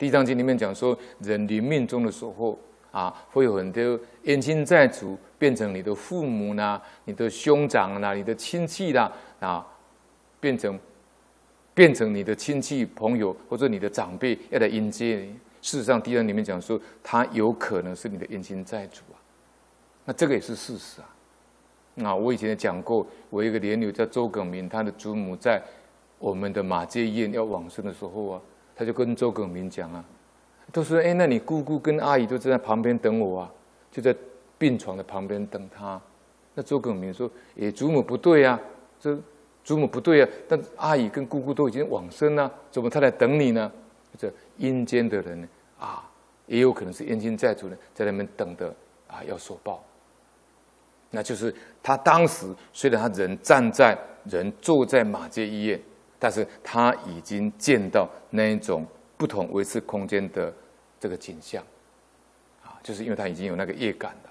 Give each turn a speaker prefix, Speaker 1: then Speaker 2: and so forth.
Speaker 1: 地藏经里面讲说，人临命终的时候啊，会有很多冤亲债主变成你的父母啦、你的兄长啦、你的亲戚啦啊，变成变成你的亲戚朋友或者你的长辈要来迎接你。事实上，地藏里面讲说，他有可能是你的冤亲债主啊。那这个也是事实啊。那我以前也讲过，我一个莲友叫周耿明，他的祖母在我们的马偕医院要往生的时候啊，他就跟周耿明讲啊，都说：“哎，那你姑姑跟阿姨都在旁边等我啊，就在病床的旁边等他。”那周耿明说：“哎，祖母不对啊，这祖母不对啊，但阿姨跟姑姑都已经往生了，怎么他来等你呢？”这阴间的人呢啊，也有可能是冤亲债主呢，在那边等的啊，要受报。那就是他当时虽然他人站在人坐在马街医院，但是他已经见到那一种不同维次空间的这个景象，啊，就是因为他已经有那个业感了。